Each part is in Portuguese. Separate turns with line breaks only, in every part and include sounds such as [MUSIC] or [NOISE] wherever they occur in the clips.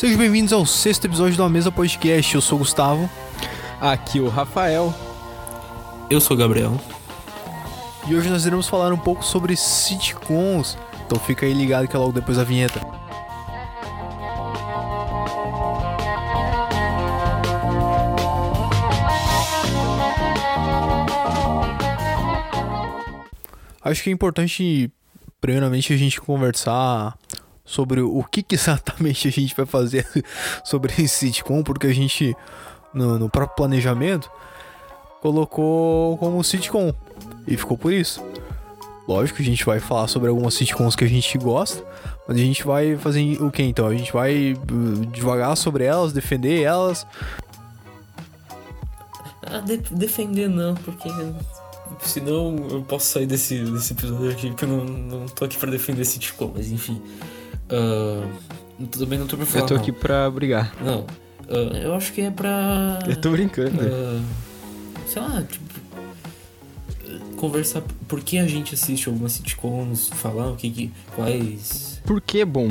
Sejam bem-vindos ao sexto episódio do A Mesa Podcast. Eu sou o Gustavo.
Aqui o Rafael.
Eu sou o Gabriel.
E hoje nós iremos falar um pouco sobre sitcoms. Então fica aí ligado que é logo depois da vinheta. Acho que é importante, primeiramente, a gente conversar sobre o que, exatamente a gente vai fazer [LAUGHS] sobre esse sitcom, porque a gente, no, no próprio planejamento, colocou como sitcom e ficou por isso. Lógico a gente vai falar sobre algumas sitcoms que a gente gosta, mas a gente vai fazer o que então? A gente vai uh, devagar sobre elas, defender elas.
Ah, de defender não, porque senão eu posso sair desse, desse episódio aqui, porque eu não, não tô aqui pra defender sitcom, mas enfim. Uh, também não tô pra falar.
Eu tô
não.
aqui pra brigar.
Não. Uh, eu acho que é pra.
Eu tô brincando.
Uh, sei lá, tipo. Conversar por que a gente assiste algumas sitcoms, falar o que, que quais.
Por que é bom?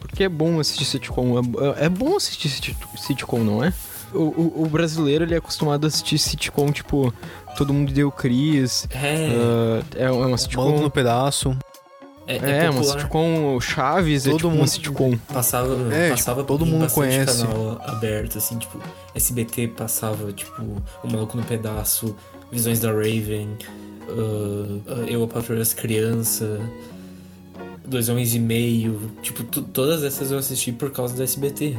Porque é bom assistir sitcom. É, é bom assistir sitcom, não é? O, o, o, brasileiro ele é acostumado a assistir sitcom, tipo, todo mundo deu Cris.
É.
Uh, é uma sitcom.
Maluco no pedaço.
É, é, é uma sitcom Chaves,
todo
é tipo
mundo,
uma sitcom.
Passava,
é,
passava
tipo, todo mundo conhece.
canal aberto, assim, tipo, SBT passava, tipo, O Maluco no Pedaço, Visões da Raven, uh, Eu, a Patrulha das Crianças, Dois Homens e Meio, tipo, todas essas eu assisti por causa da SBT.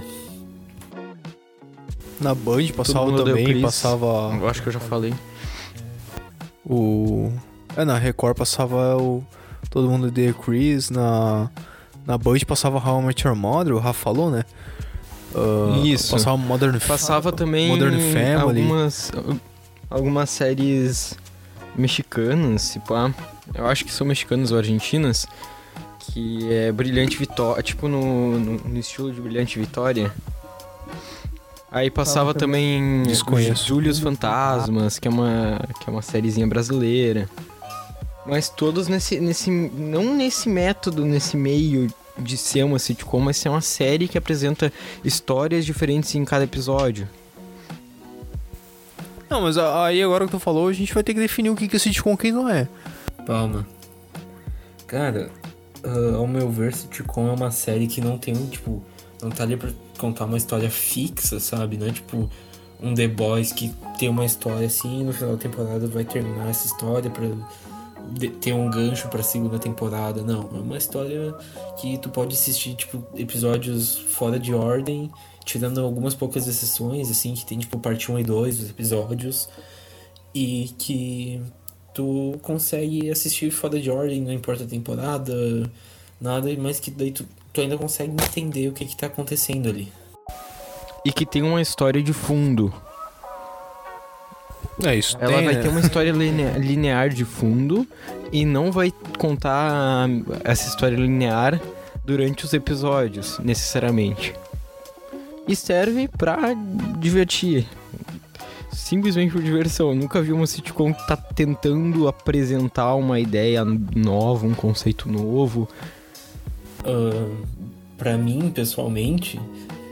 Na Band passava também, passava...
Eu acho que eu já falei.
O... É, na Record passava o... Todo mundo odeia Chris, na... Na Band passava How I Met Your Mother, o Rafa falou, né?
Uh, Isso.
Passava Modern
Passava também
Modern Family.
Algumas, algumas séries mexicanas, tipo, ah, eu acho que são mexicanas ou argentinas, que é Brilhante Vitória, tipo no, no, no estilo de Brilhante Vitória. Aí passava ah, também Júlios Fantasmas, que é uma que é uma sériezinha brasileira. Mas todos nesse nesse não nesse método, nesse meio de ser uma sitcom, mas ser uma série que apresenta histórias diferentes em cada episódio.
Não, mas aí agora que tu falou, a gente vai ter que definir o que é sitcom e quem não é.
Palma. Cara, uh, ao meu ver, sitcom é uma série que não tem, tipo, não tá ali pra contar uma história fixa, sabe? Não é tipo um The Boys que tem uma história assim e no final da temporada vai terminar essa história pra ter um gancho pra segunda temporada. Não, é uma história que tu pode assistir, tipo, episódios fora de ordem, tirando algumas poucas exceções, assim, que tem, tipo, parte 1 e 2 dos episódios, e que tu consegue assistir fora de ordem, não importa a temporada, nada, mas que daí tu tu ainda consegue entender o que que tá acontecendo ali.
E que tem uma história de fundo.
É isso.
Ela
tem,
vai
né?
ter uma história linear de fundo e não vai contar essa história linear durante os episódios, necessariamente. E serve pra divertir. Simplesmente por diversão. Eu nunca vi uma sitcom que tá tentando apresentar uma ideia nova, um conceito novo
Uh, para mim, pessoalmente,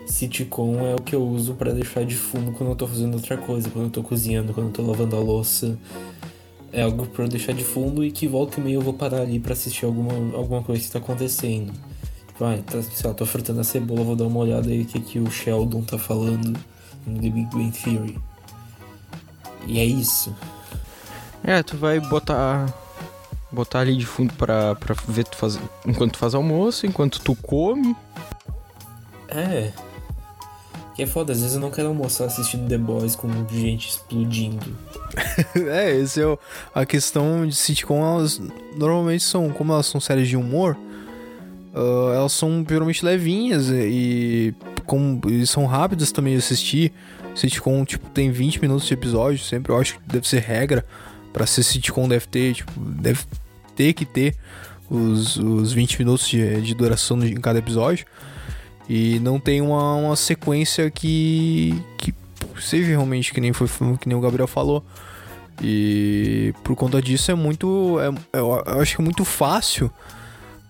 sitcom é o que eu uso para deixar de fundo quando eu tô fazendo outra coisa, quando eu tô cozinhando, quando eu tô lavando a louça. É algo pra eu deixar de fundo e que volta e meia eu vou parar ali para assistir alguma, alguma coisa que tá acontecendo. Tipo, ah, tá, sei lá, tô fritando a cebola, vou dar uma olhada aí o que, que o Sheldon tá falando no The Big Bang Theory. E é isso.
É, tu vai botar botar ali de fundo pra, pra ver tu fazer enquanto tu faz almoço, enquanto tu come.
É. Que é foda, às vezes eu não quero almoçar assistindo The Boys com gente explodindo. [LAUGHS]
é, esse é a questão de sitcom, elas normalmente são, como elas são séries de humor, uh, elas são puramente levinhas e, como, e são rápidas também de assistir. Sitcom, tipo, tem 20 minutos de episódio, sempre eu acho que deve ser regra para ser sitcom deve ter, tipo, deve ter que ter os, os 20 minutos de, de duração em cada episódio. E não tem uma, uma sequência que, que seja realmente que nem, foi, que nem o Gabriel falou. E por conta disso é muito. É, eu acho que é muito fácil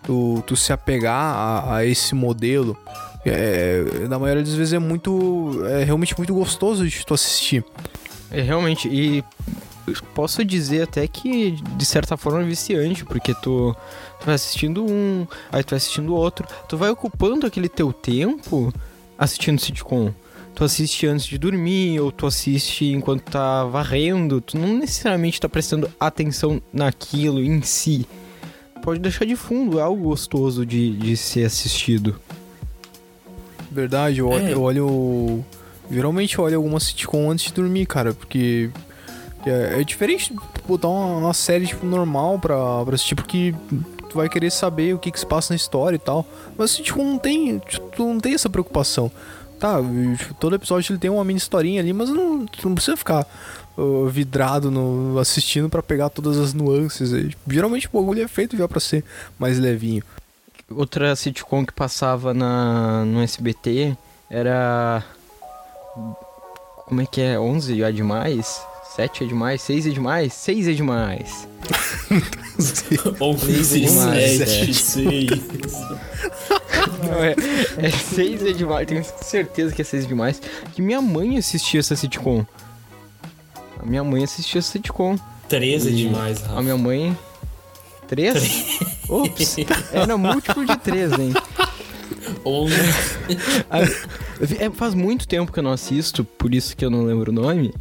tu, tu se apegar a, a esse modelo, é, na maioria das vezes é muito. É realmente muito gostoso de tu assistir.
É realmente, e posso dizer até que de certa forma é viciante, porque tu, tu vai assistindo um, aí tu vai assistindo outro, tu vai ocupando aquele teu tempo assistindo sitcom. Tu assiste antes de dormir, ou tu assiste enquanto tá varrendo, tu não necessariamente tá prestando atenção naquilo em si. Pode deixar de fundo, é algo gostoso de, de ser assistido.
Verdade, eu,
É.
eu olho. Geralmente eu olho alguma sitcom antes de dormir, cara, porque. É, é diferente botar uma, uma série tipo, normal pra, pra assistir, porque tu vai querer saber o que, que se passa na história e tal. Mas sitcom não tem. Tu não tem essa preocupação. Tá, tipo, todo episódio ele tem uma mini historinha ali, mas não, não precisa ficar uh, vidrado no, assistindo pra pegar todas as nuances. aí. Geralmente o bagulho é feito já pra ser mais levinho.
Outra sitcom que passava na, no SBT era. Como é que é? 11 é demais? 7 é demais? 6 é demais? 6 é demais. [LAUGHS]
Ou
demais,
7, 6.
Não, é, é 6 é demais, tenho certeza que é 6 é demais. Que minha mãe assistia essa sitcom. A minha mãe assistia essa sitcom.
13 é demais, Rafa.
A minha mãe. 3? Ops, era múltiplo de 3, hein?
11. [LAUGHS]
A- é, faz muito tempo que eu não assisto, por isso que eu não lembro o nome.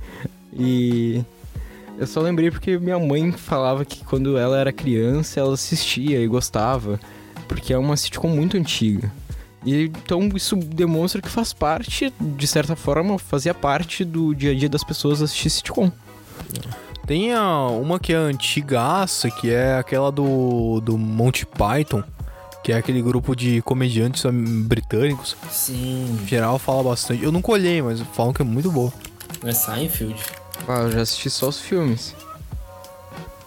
E eu só lembrei porque minha mãe falava que quando ela era criança ela assistia e gostava, porque é uma sitcom muito antiga. E então isso demonstra que faz parte, de certa forma, fazia parte do dia a dia das pessoas assistir sitcom.
Tem a, uma que é antigaça, que é aquela do, do Monty Python, que é aquele grupo de comediantes britânicos.
Sim.
Em geral fala bastante. Eu nunca olhei, mas falam que é muito boa.
Não é Seinfeld?
Ah, eu já assisti só os filmes.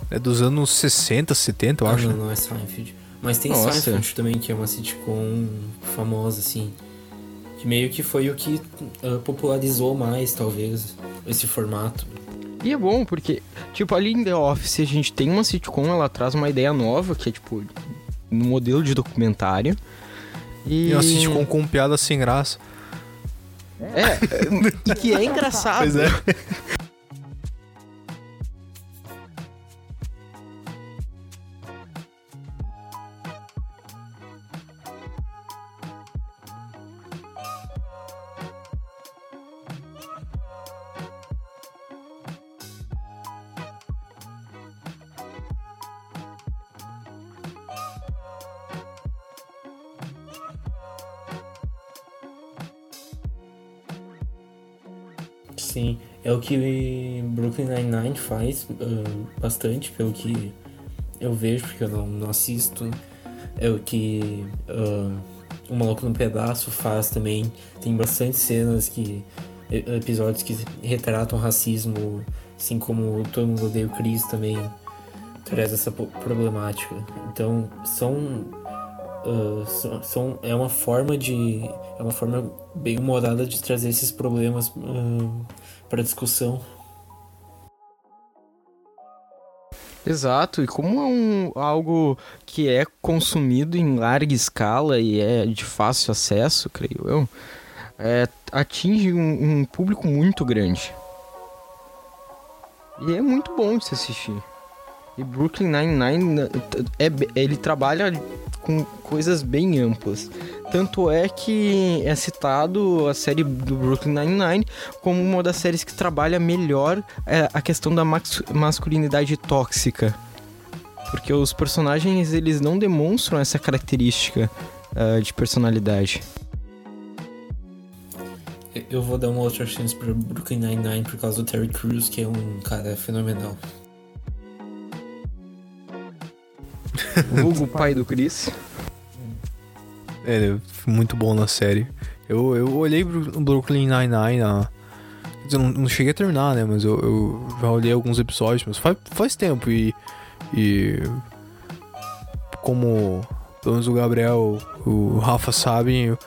É dos anos 60, 70, eu
Ah,
acho.
não, não é Seinfeld. Mas tem
Nossa.
Seinfeld também, que é uma sitcom famosa, assim. Que meio que foi o que ah, popularizou mais, talvez, esse formato.
E é bom porque, tipo, ali em The Office a gente tem uma sitcom, ela traz uma ideia nova, que é tipo, no modelo de documentário. E,
E uma sitcom com piada sem graça.
É, [LAUGHS] e que é engraçado.
Pois é. [LAUGHS]
que Brooklyn Nine-Nine faz ah, bastante, pelo que eu vejo, porque eu não, não assisto. É o que ah, O Maluco no Pedaço faz também. Tem bastante cenas que. e- episódios que retratam racismo, assim como Todo Mundo Odeia o Chris também traz essa problemática. Então, são. ah, são, são- é uma forma de. É uma forma bem humorada de trazer esses problemas para discussão.
Exato, e como é um, algo que é consumido em larga escala e é de fácil acesso, creio eu, é, atinge um, um público muito grande. E é muito bom de se assistir. E Brooklyn Nine-Nine, é, ele trabalha com coisas bem amplas. Tanto é que é citado a série do Brooklyn Nine-Nine como uma das séries que trabalha melhor é, a questão da masculinidade tóxica. Porque os personagens, eles não demonstram essa característica ah, de personalidade.
Eu vou dar uma outra chance para Brooklyn Nine-Nine por causa do Terry Crews, que é um cara fenomenal.
Vulgo pai do Chris.
É, muito bom na série. Eu, eu olhei pro Brooklyn Nine-Nine Eu não, não cheguei a terminar, né? Mas eu, eu já olhei alguns episódios, mas faz, faz tempo e. E. Como pelo menos o Gabriel, o Rafa sabem,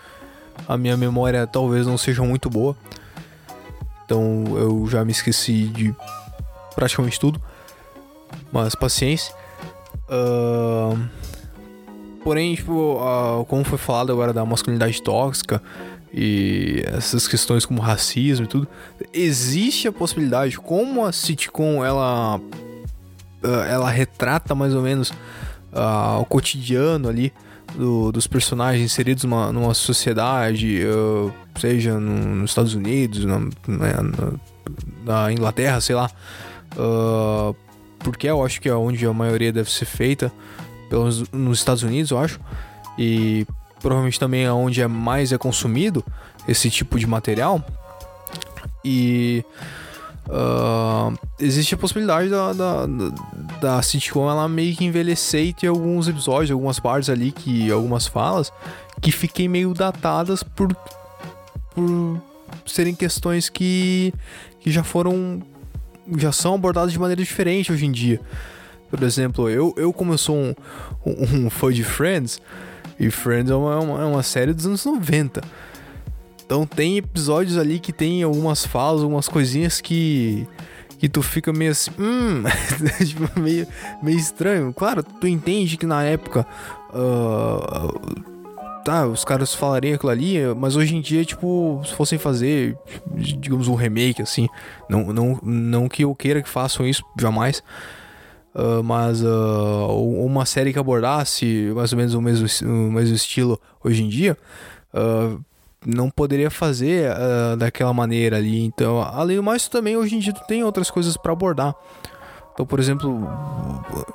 a minha memória talvez não seja muito boa. Então eu já me esqueci de praticamente tudo. Mas paciência. Porém, tipo, uh, como foi falado agora da masculinidade tóxica e essas questões como racismo e tudo, existe a possibilidade, como a sitcom ela uh, ela retrata mais ou menos uh, o cotidiano ali do, dos personagens inseridos numa, numa sociedade, uh, seja no, nos Estados Unidos, na, na, na, Inglaterra, sei lá. Uh, porque eu acho que é onde a maioria deve ser feita, pelo menos nos Estados Unidos, eu acho. E provavelmente também é onde é mais é consumido esse tipo de material. E Uh, existe a possibilidade da, da, da, sitcom ela meio que envelhecer e ter alguns episódios, algumas partes ali, que algumas falas, que fiquem meio datadas por, por serem questões que, que já foram. Já são abordadas de maneira diferente hoje em dia. Por exemplo, eu, eu como eu sou um, um, um fã de Friends, e Friends é uma, é uma série dos anos 90. Então tem episódios ali que tem algumas falas, algumas coisinhas que que tu fica meio assim, hum, [LAUGHS] tipo, meio, meio estranho. Claro, tu entende que na época uh, tá, os caras falariam aquilo ali, mas hoje em dia, tipo, se fossem fazer, digamos, um remake, assim, não, não, não que eu queira que façam isso, jamais. Uh, mas uh, uma série que abordasse mais ou menos o mesmo, o mesmo estilo hoje em dia, uh, não poderia fazer daquela maneira ali. Então, além do mais, também hoje em dia tu tem outras coisas para abordar. Então, por exemplo,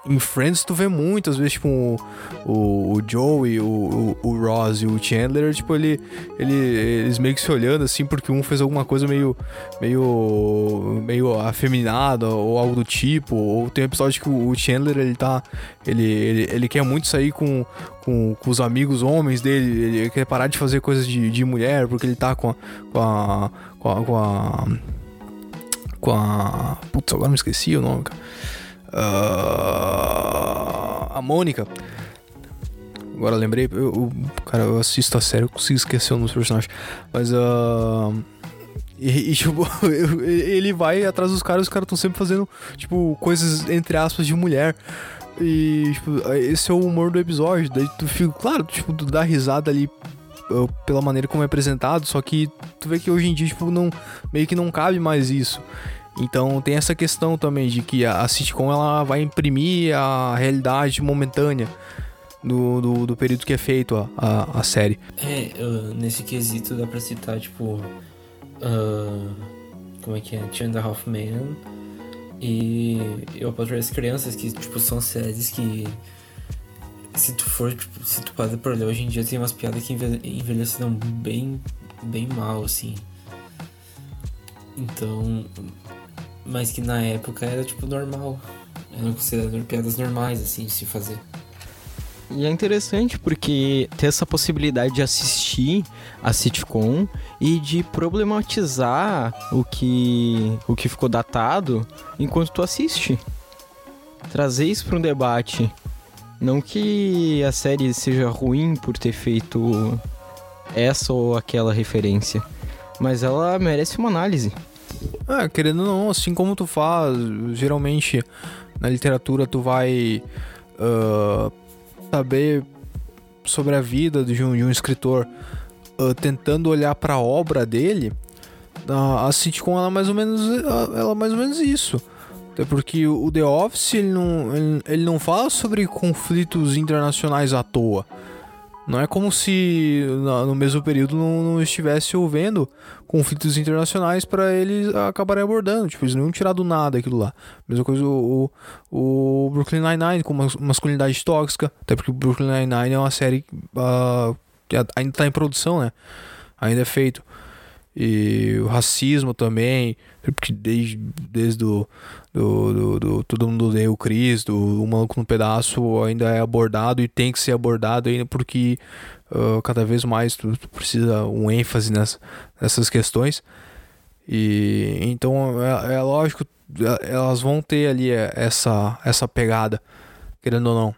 em Friends tu vê muitas vezes, tipo, o, o, o Joey, o, o, o, Ross e o Chandler, tipo, ele, ele, eles meio que se olhando assim, porque um fez alguma coisa meio, meio, meio afeminada ou algo do tipo. Ou tem um episódio que o Chandler, ele tá, ele, ele, ele quer muito sair com, com, com os amigos homens dele, ele quer parar de fazer coisas de, de mulher, porque ele tá com a, com a, com a, com a com a. Putz, agora me esqueci o nome, cara. Uh, a Mônica. Agora lembrei, eu, eu, cara, eu assisto a série, eu consigo esquecer o nome dos personagens. Mas, uh, e, e, tipo, [LAUGHS] ele vai atrás dos caras, os caras estão sempre fazendo, tipo, coisas entre aspas de mulher. E, tipo, esse é o humor do episódio. Daí tu fica, claro, tipo, tu dá risada ali pela maneira como é apresentado, só que tu vê que hoje em dia, tipo, não, meio que não cabe mais isso. Então tem essa questão também de que a, sitcom ela vai imprimir a realidade momentânea do, do, do período que é feito a, a, a série.
É, nesse quesito dá pra citar, tipo. Uh, como é que é? Chandler Hoffman e Eu Patrulho as Crianças, que, tipo, são séries que se tu for, tipo, se tu para pra ler hoje em dia, tem umas piadas que envelheceram bem, bem mal, assim. Então. Mas que na época era, tipo, normal. Eram consideradas piadas normais, assim, de se fazer.
E é interessante porque ter essa possibilidade de assistir a sitcom e de problematizar o que, o que ficou datado enquanto tu assiste. Trazer isso para um debate não que a série seja ruim por ter feito essa ou aquela referência, mas ela merece uma análise.
É, querendo ou não, assim como tu faz, geralmente na literatura tu vai uh, saber sobre a vida de um, de um escritor uh, tentando olhar para a obra dele, a, a sitcom ela é mais ou menos ela é mais ou menos isso. Até porque o The Office ele não, ele, ele não fala sobre conflitos internacionais à toa. Não é como se no mesmo período não, não estivesse houvendo conflitos internacionais para eles acabarem abordando. Tipo, eles não iam tirar do nada aquilo lá. Mesma coisa o, o Brooklyn Nine-Nine com masculinidade tóxica. Até porque o Brooklyn Nine-Nine é uma série uh, que ainda está em produção, né? Ainda é feito. E o racismo também, porque desde, desde o do, do, do Todo Mundo Odeia o Chris, do O Maluco no Pedaço, ainda é abordado e tem que ser abordado ainda porque uh, cada vez mais tu, tu, precisa um ênfase nessa, nessas questões. E então é, é lógico, é, elas vão ter ali essa, essa pegada, querendo ou não.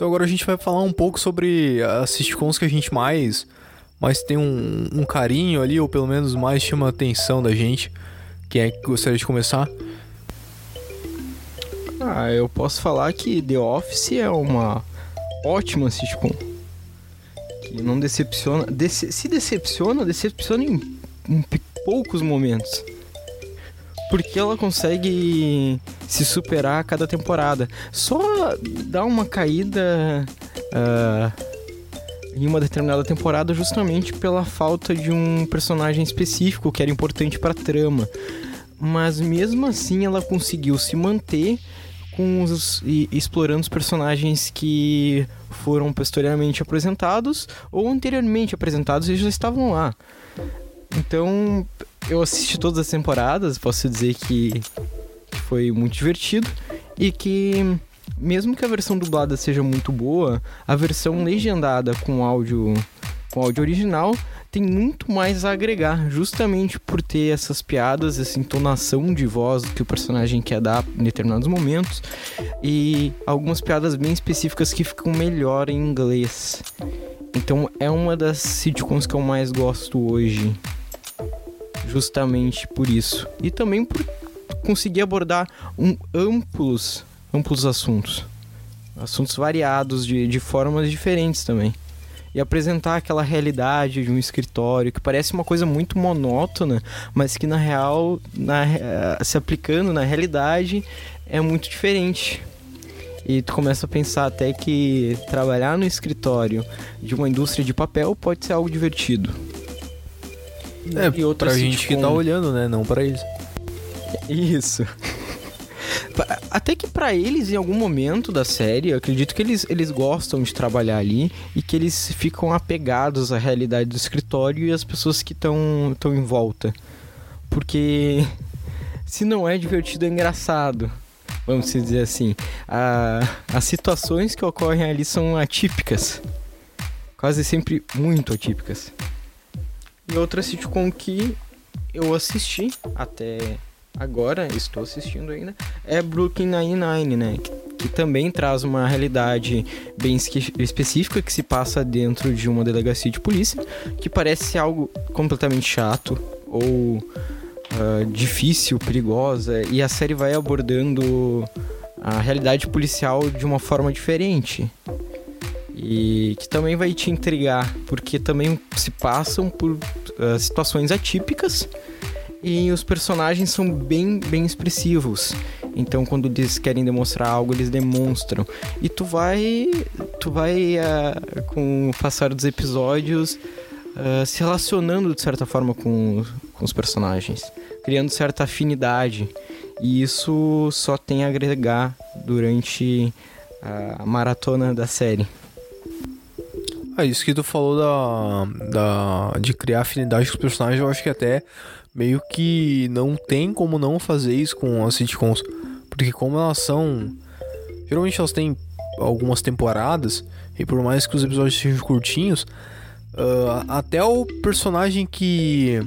Então agora a gente vai falar um pouco sobre as sitcoms que a gente mais mais tem um, um carinho ali, ou pelo menos mais chama a atenção da gente? Quem é que gostaria de começar?
Ah, eu posso falar que The Office é uma ótima sitcom. Que não decepciona. Dece se decepciona, decepciona em, em poucos momentos. Porque ela consegue se superar a cada temporada. Só dá uma caída uh, em uma determinada temporada justamente pela falta de um personagem específico que era importante para a trama. Mas mesmo assim ela conseguiu se manter com os e, explorando os personagens que foram posteriormente apresentados ou anteriormente apresentados e já estavam lá. Então, eu assisti todas as temporadas, posso dizer que foi muito divertido e que mesmo que a versão dublada seja muito boa, a versão legendada com áudio com áudio original tem muito mais a agregar, justamente por ter essas piadas, essa entonação de voz que o personagem quer dar em determinados momentos e algumas piadas bem específicas que ficam melhor em inglês. Então é uma das sitcoms que eu mais gosto hoje, justamente por isso. E também por conseguir abordar um amplos, amplos assuntos. Assuntos variados, de, de formas diferentes também e apresentar aquela realidade de um escritório que parece uma coisa muito monótona, mas que na real, na, uh, se aplicando na realidade, é muito diferente. E tu começa a pensar até que trabalhar no escritório de uma indústria de papel pode ser algo divertido.
É, e outra pra gente que tá olhando, né? Não para eles.
Isso. Até que para eles, em algum momento da série, eu acredito que eles, eles gostam de trabalhar ali e que eles ficam apegados à realidade do escritório e às pessoas que estão em volta. Porque [LAUGHS] se não é divertido, é engraçado. Vamos dizer assim. A, as situações que ocorrem ali são atípicas. Quase sempre muito atípicas. E outra sitcom que eu assisti até agora, estou assistindo ainda, é Brooklyn Nine-Nine, né? Que, também traz uma realidade bem específica que se passa dentro de uma delegacia de polícia, que parece algo completamente chato ou uh, difícil, perigosa, e a série vai abordando a realidade policial de uma forma diferente. E que também vai te intrigar, porque também se passam por uh, situações atípicas e os personagens são bem, bem expressivos. Então, quando eles querem demonstrar algo, eles demonstram. E tu vai, tu vai uh, com o passar dos episódios uh, se relacionando de certa forma com, com os personagens, criando certa afinidade. E isso só tem a agregar durante a maratona da série.
Ah, isso que tu falou da, da, de criar afinidade com os personagens, eu acho que até meio que não tem como não fazer isso com as sitcoms. Porque como elas são. Geralmente elas têm algumas temporadas. E por mais que os episódios sejam curtinhos. Uh, até o personagem que.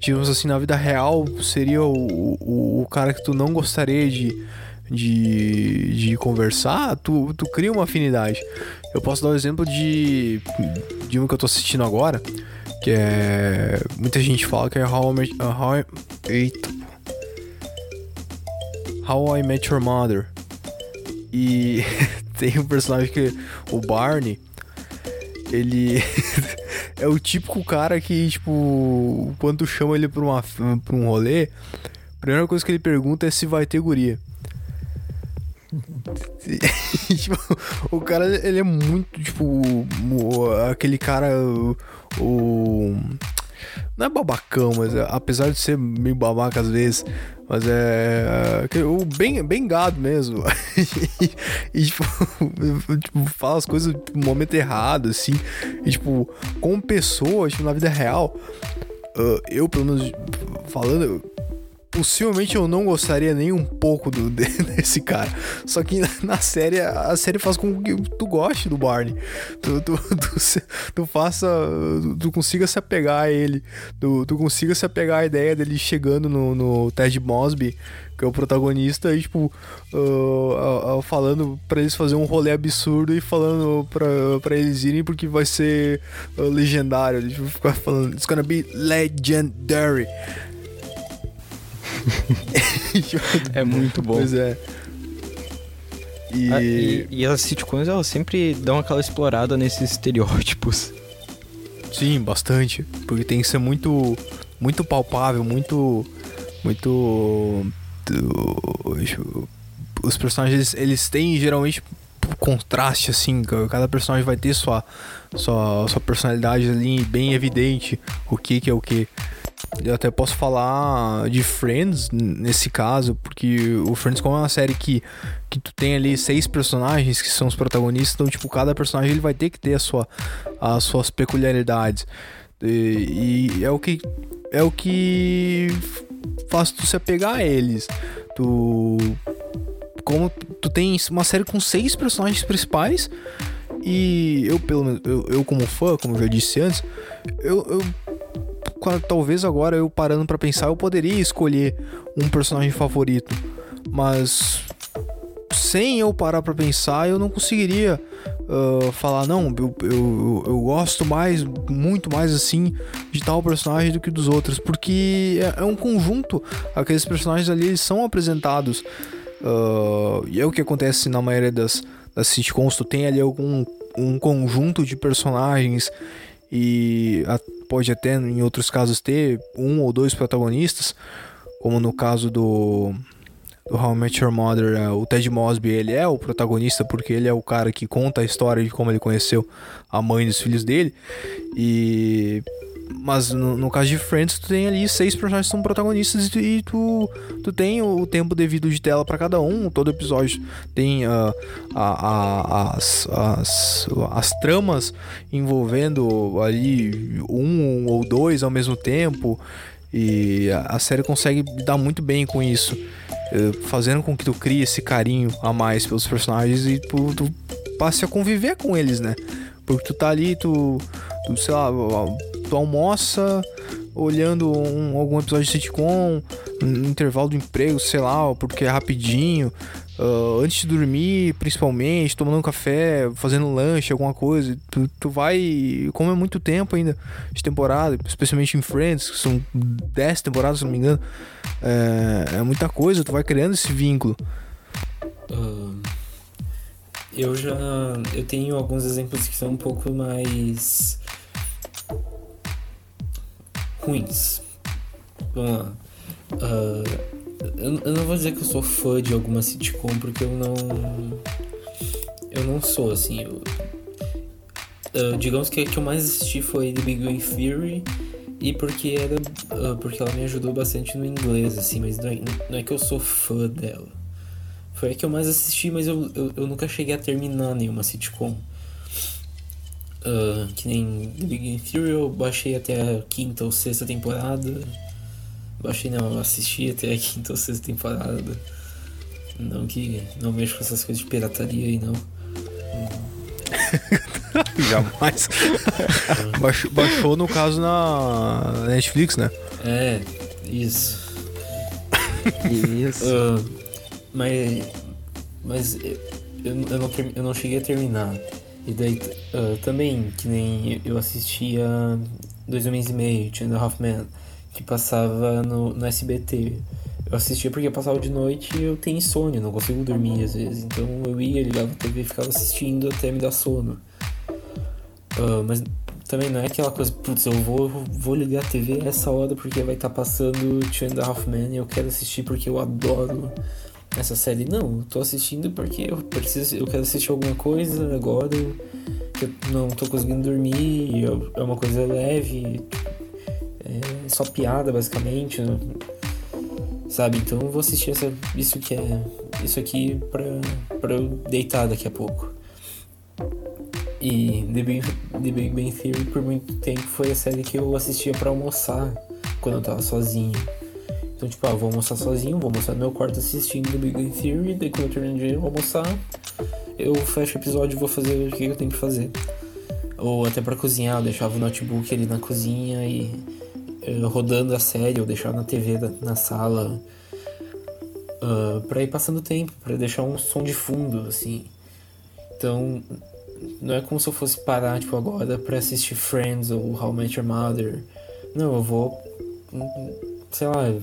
Digamos assim, na vida real seria o, o, o cara que tu não gostaria de, de, de conversar, tu, tu cria uma afinidade. Eu posso dar o um exemplo de, de um que eu tô assistindo agora, que é. Muita gente fala que é How I Met, uh, How I, eita. How I Met Your Mother. E [LAUGHS] tem um personagem que. O Barney. Ele. [LAUGHS] é o típico cara que, tipo. Quando tu chama ele pra, uma, pra um rolê. A primeira coisa que ele pergunta é se vai ter guria. [LAUGHS] tipo, o cara, ele é muito, tipo, aquele cara o. Não é babacão, mas é, apesar de ser meio babaca às vezes, mas é. é o bem, bem gado mesmo. e, [LAUGHS] e tipo, [LAUGHS] tipo, fala as coisas no momento errado, assim. E, tipo, como pessoa, tipo, na vida real, uh, eu, pelo menos, falando, possivelmente eu não gostaria nem um pouco do, [LAUGHS] desse cara. Só que na série, a série faz com que tu goste do Barney. Tu, tu, [LAUGHS] tu, tu faça. Tu consiga se apegar a ele. Tu, tu consiga se apegar à ideia dele chegando no, no Ted Mosby, que é o protagonista, e tipo, uh, uh, uh, falando pra eles fazer um rolê absurdo e falando pra eles irem porque vai ser legendário. Ele tipo, ficar falando, it's gonna be legendary [LAUGHS]
é muito bom.
Pois é.
E... Ah, e, e as sitcoms, elas sempre dão aquela explorada nesses estereótipos.
Sim, bastante. Porque tem que ser muito, muito palpável, muito, muito... Os personagens, eles têm geralmente contraste, assim, cada personagem vai ter sua, sua, sua personalidade ali bem evidente, o que que é o que. Eu até posso falar de Friends nesse caso, porque o Friends como é uma série que, que tu tem ali seis personagens que são os protagonistas, então tipo, cada personagem ele vai ter que ter a sua, as suas peculiaridades. E, e é o que é o que faz tu se apegar a eles. Tu como tu tem uma série com seis personagens principais e eu pelo eu, eu como fã, como eu já disse antes, eu, eu talvez agora eu parando para pensar, eu poderia escolher um personagem favorito, mas sem eu parar para pensar, eu não conseguiria uh, falar, não, eu, eu, eu, gosto mais, muito mais assim, de tal personagem do que dos outros, porque é, é um conjunto, aqueles personagens ali eles são apresentados, uh, e é o que acontece na maioria das, das sitcoms, tu tem ali algum um conjunto de personagens e a, pode até em outros casos ter um ou dois protagonistas, como no caso do do How I Met Your Mother, é, o Ted Mosby, ele é o protagonista porque ele é o cara que conta a história de como ele conheceu a mãe dos filhos dele. E mas no, no, caso de Friends, tu tem ali seis personagens que são protagonistas e tu, tu tem o, tempo devido de tela para cada um. Todo episódio tem uh, a, a, as, as, as tramas envolvendo ali um ou dois ao mesmo tempo. E a, a série consegue dar muito bem com isso, uh, fazendo com que tu crie esse carinho a mais pelos personagens e tu, tu passe a conviver com eles, né? Porque tu tá ali, tu, tu sei lá, tu almoça olhando um, algum episódio de sitcom, um intervalo do emprego, sei lá, porque é rapidinho, uh, antes de dormir, principalmente, tomando um café, fazendo lanche, alguma coisa. Tu, tu vai, como é muito tempo ainda de temporada, especialmente em Friends, que são 10 temporadas, se não me engano, é, é muita coisa, tu vai criando esse vínculo.
Uh, eu já eu tenho alguns exemplos que são um pouco mais ruins. Vamos lá. Uh, eu, eu, não vou dizer que eu sou fã de alguma sitcom porque eu não. Eu não sou assim. Eu, uh, digamos que a que eu mais assisti foi The Big Bang Theory e porque era uh, porque ela me ajudou bastante no inglês assim mas não é, não é, que eu sou fã dela foi a que eu mais assisti mas eu, eu, eu nunca cheguei a terminar nenhuma sitcom Uh, que nem The Big Bang Theory eu baixei até a quinta ou sexta temporada. Baixei não, assisti até a [LAUGHS] quinta ou sexta temporada. Não que não mexo com essas coisas de pirataria aí não. [LAUGHS]
Jamais. [LAUGHS] baixou, baixou, no caso na Netflix, né?
É, isso.
isso.
Uh, mas mas eu, eu, não, eu não cheguei a terminar. E daí uh, também, que nem eu assistia Dois Homens e Meio, Two Half Men, que passava no, no SBT. Eu assistia porque passava de noite e eu tenho insônia, não consigo dormir às vezes. Então eu ia, ligava a TV e ficava assistindo até me dar sono. Uh, mas também não é aquela coisa, putz, eu vou, vou ligar a TV essa hora porque vai estar tá passando Two and a Half Men e eu quero assistir porque eu adoro essa série. Não, eu tô assistindo porque eu preciso, eu quero assistir alguma coisa agora. Eu não tô conseguindo dormir, eu, é uma coisa leve, é só piada basicamente, né? sabe? Então eu vou assistir essa, isso que é isso aqui pra, pra eu deitar daqui a pouco. E The Big, The Big Bang Theory por muito tempo foi a série que eu assistia para almoçar quando eu tava sozinho. Então, tipo, ah, vou almoçar sozinho, vou almoçar no meu quarto assistindo The Big Bang Theory, daí quando eu termino de almoçar, eu fecho o episódio e vou fazer o que eu tenho que fazer. Ou até para cozinhar, eu deixava o notebook ali na cozinha e uh, rodando a série, ou deixava na TV da, na sala. Uh, pra ir passando tempo, para deixar um som de fundo, assim. Então, não é como se eu fosse parar, tipo, agora pra assistir Friends ou How I Met Your Mother. Não, eu vou. Sei lá.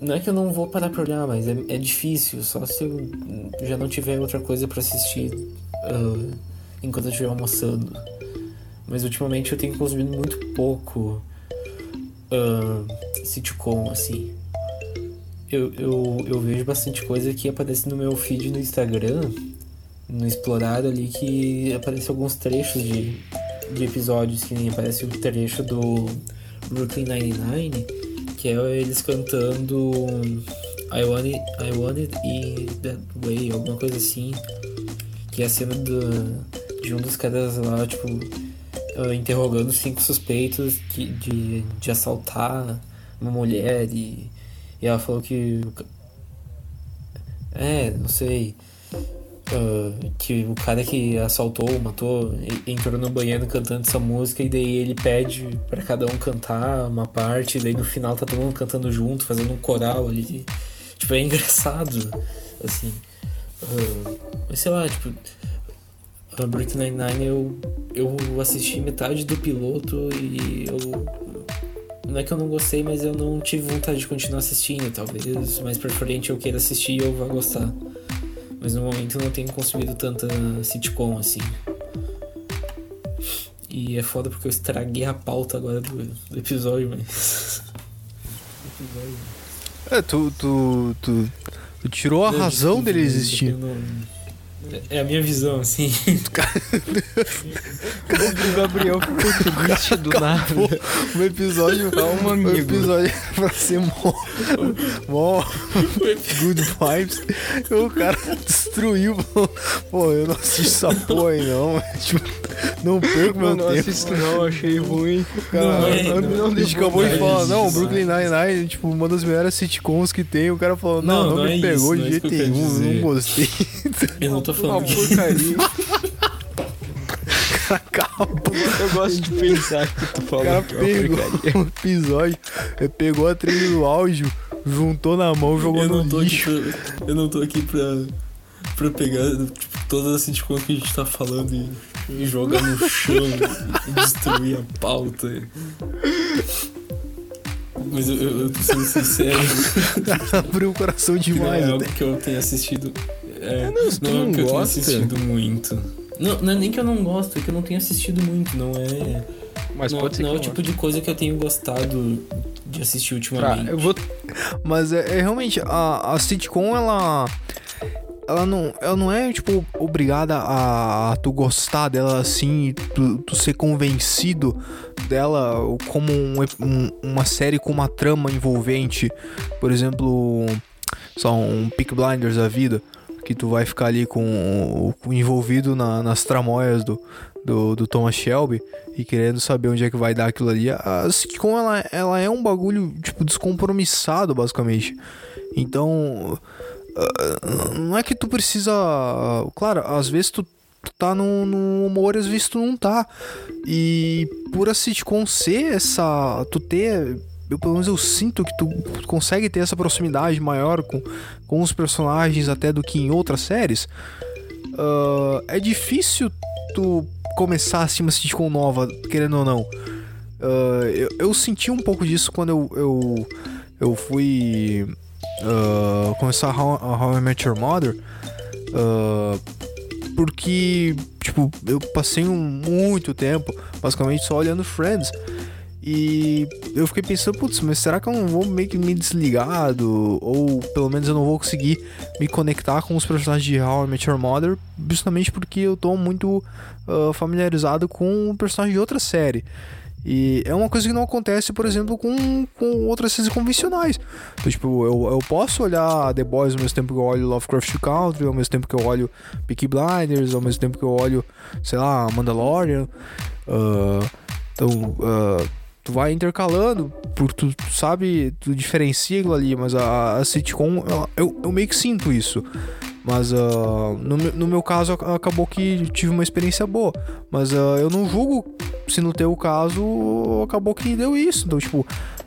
Não é que eu não vou parar pra olhar, mas é, é difícil. Só se eu já não tiver outra coisa para assistir uh, enquanto eu estiver almoçando. Mas ultimamente eu tenho consumido muito pouco uh, sitcom, assim. Eu, eu, eu vejo bastante coisa que aparece no meu feed no Instagram no explorado ali que aparecem alguns trechos de, de episódios, que nem aparece o trecho do Brooklyn Nine-Nine, que é eles cantando I Want It, I Want It in That Way, alguma coisa assim, que é a cena do, de um dos caras lá, tipo, uh, interrogando cinco suspeitos de, de, de assaltar uma mulher e, e ela falou que. É, não sei Uh, que o cara que assaltou, matou, entrou no banheiro cantando essa música e daí ele pede para cada um cantar uma parte, e daí no final tá todo mundo cantando junto, fazendo um coral ali. Tipo, é engraçado, assim. Uh, mas sei lá, tipo, a Brooklyn Nine-Nine eu, eu assisti metade do piloto e eu. Não é que eu não gostei, mas eu não tive vontade de continuar assistindo. Talvez mais pra frente eu queira assistir e eu vá gostar. Mas no momento eu não tenho consumido tanta sitcom assim. E é foda porque eu estraguei a pauta agora do, do episódio, mas.
É, tu, tu, tu, tu tirou a razão dele existir.
É a minha visão, assim.
o Gabriel ficou triste do nada.
O episódio.
Calma, amigo.
O episódio pra ser mó. mó. good vibes. O cara destruiu. Pô, eu não assisto essa porra aí, não. Tipo, não perco meu
não
tempo.
Não assisto, não, achei ruim.
Cara,
não, é, não,
não, a gente acabou de falar, não, Brooklyn Nine-Nine, tipo, uma das melhores sitcoms que tem. O cara falou, não, não, não, não me é pegou isso, de jeito nenhum, não gostei.
Eu não tô falando
uma porcaria. [LAUGHS]
Calma.
Eu gosto de pensar que tu falou
O cara
que é uma
pegou
porcaria.
o episódio, pegou a trilha do áudio, juntou na mão, jogou
eu
no
não tô
lixo.
Aqui pra, eu não tô aqui pra, pra pegar tipo, todas as sitcoms que a gente tá falando e, e jogar no chão e destruir a pauta. Mas eu, eu, eu tô sendo sincero. [LAUGHS]
Abriu o coração
que não
demais.
é
até.
algo que eu tenha assistido. É,
Não, se tu
não é
não
que eu tenha
gosta.
assistido muito. Não, não é nem que eu não gosto, é que eu não tenho assistido muito, não é.
Mas
não
pode ser
não
que
é o tipo de coisa que eu tenho gostado de assistir ultimamente.
eu vou.
Mas é, é realmente, a, a sitcom, ela. Ela não, ela não é, tipo, obrigada a, a tu gostar dela assim, tu, tu ser convencido dela como um, um- uma série com uma trama envolvente. Por exemplo, só um Peak Blinders da vida, que tu vai ficar ali com, com- envolvido na- nas tramóias do, do, do Thomas Shelby e querendo saber onde é que vai dar aquilo ali. A sitcom, ela, ela é um bagulho, tipo, descompromissado, basicamente. Então, ah, não é que tu precisa... Claro, às vezes tu, tá no, no humor, às vezes tu não tá. E por a sitcom ser essa... Tu ter... Eu, pelo menos eu sinto que tu consegue ter essa proximidade maior com, com os personagens até do que em outras séries. Ah, é difícil tu começar assim uma sitcom nova, querendo ou não. Ah, eu, eu senti um pouco disso quando eu, eu, eu fui ah, começar How, How I Met Your Mother. ah, porque, tipo, eu passei um, muito tempo, basicamente, só olhando Friends. E eu fiquei pensando, putz, mas será que eu não vou meio que me desligar do, Ou pelo menos eu não vou conseguir me conectar com os personagens de How I Met Your Mother, justamente porque eu tô muito ah, familiarizado com o personagem de outra série. E é uma coisa que não acontece, por exemplo, com, com outras séries convencionais. Então, tipo, eu, eu posso olhar The Boys ao mesmo tempo que eu olho Lovecraft Country, ao mesmo tempo que eu olho Peaky Blinders, ao mesmo tempo que eu olho, sei lá, Mandalorian. Ah, então, ah, tu vai intercalando, por tu, tu sabe, tu diferencia aquilo ali, mas a, a sitcom, ela- eu, eu meio que sinto isso. Mas ah, no, meu- no meu caso ac- acabou que tive uma experiência boa. Mas ah, eu não julgo se no teu caso acabou que deu isso. Então, tipo,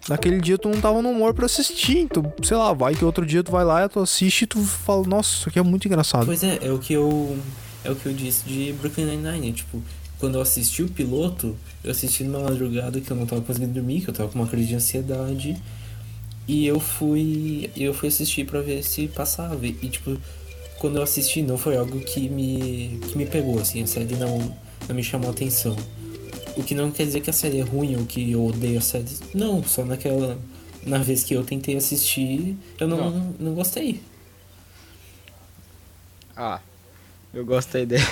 naquele dia tu não tava no humor pra assistir. Então, sei lá, vai que outro dia tu vai lá, tu assiste e tu fala, nossa, isso aqui é muito engraçado.
Pois é, é o que eu. É o que eu disse de Brooklyn Nine-Nine. Tipo, quando eu assisti o piloto, eu assisti numa madrugada que eu não tava conseguindo dormir, que eu tava com uma crise de ansiedade. E eu fui. Eu fui assistir pra ver se passava. E tipo, quando eu assisti não foi algo que me. que me pegou, assim, a série não, não me chamou a atenção. O que não quer dizer que a série é ruim ou que eu odeio a série. Não, só naquela. Na vez que eu tentei assistir, eu não,
Não.
não gostei.
Ah, eu gosto da ideia.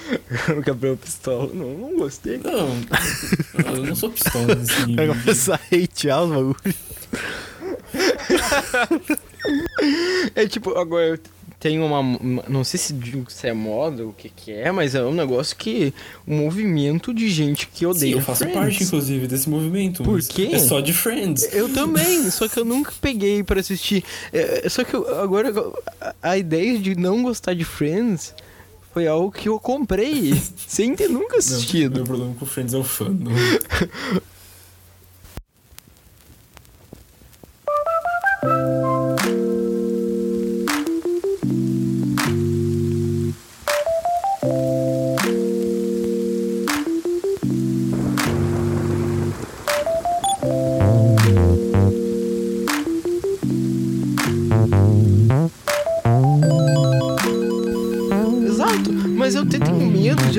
[LAUGHS] o Gabriel Pistola. Não, não gostei.
Não, eu não sou pistola nesse [LAUGHS] nível.
Vai começar a hatear os bagulhos. [LAUGHS]
É tipo, agora eu tenho uma. Não sei se, se é moda ou o que, que é, mas é um negócio que. Um movimento de gente que
Sim,
odeia.
eu faço
Friends.
parte, inclusive, desse movimento.
Por quê?
É só de Friends.
Eu também, só que eu nunca peguei pra assistir. É, só que eu- agora a ideia de não gostar de Friends foi algo que eu comprei [LAUGHS] sem ter nunca assistido.
meu problema com Friends é o fã. [LAUGHS]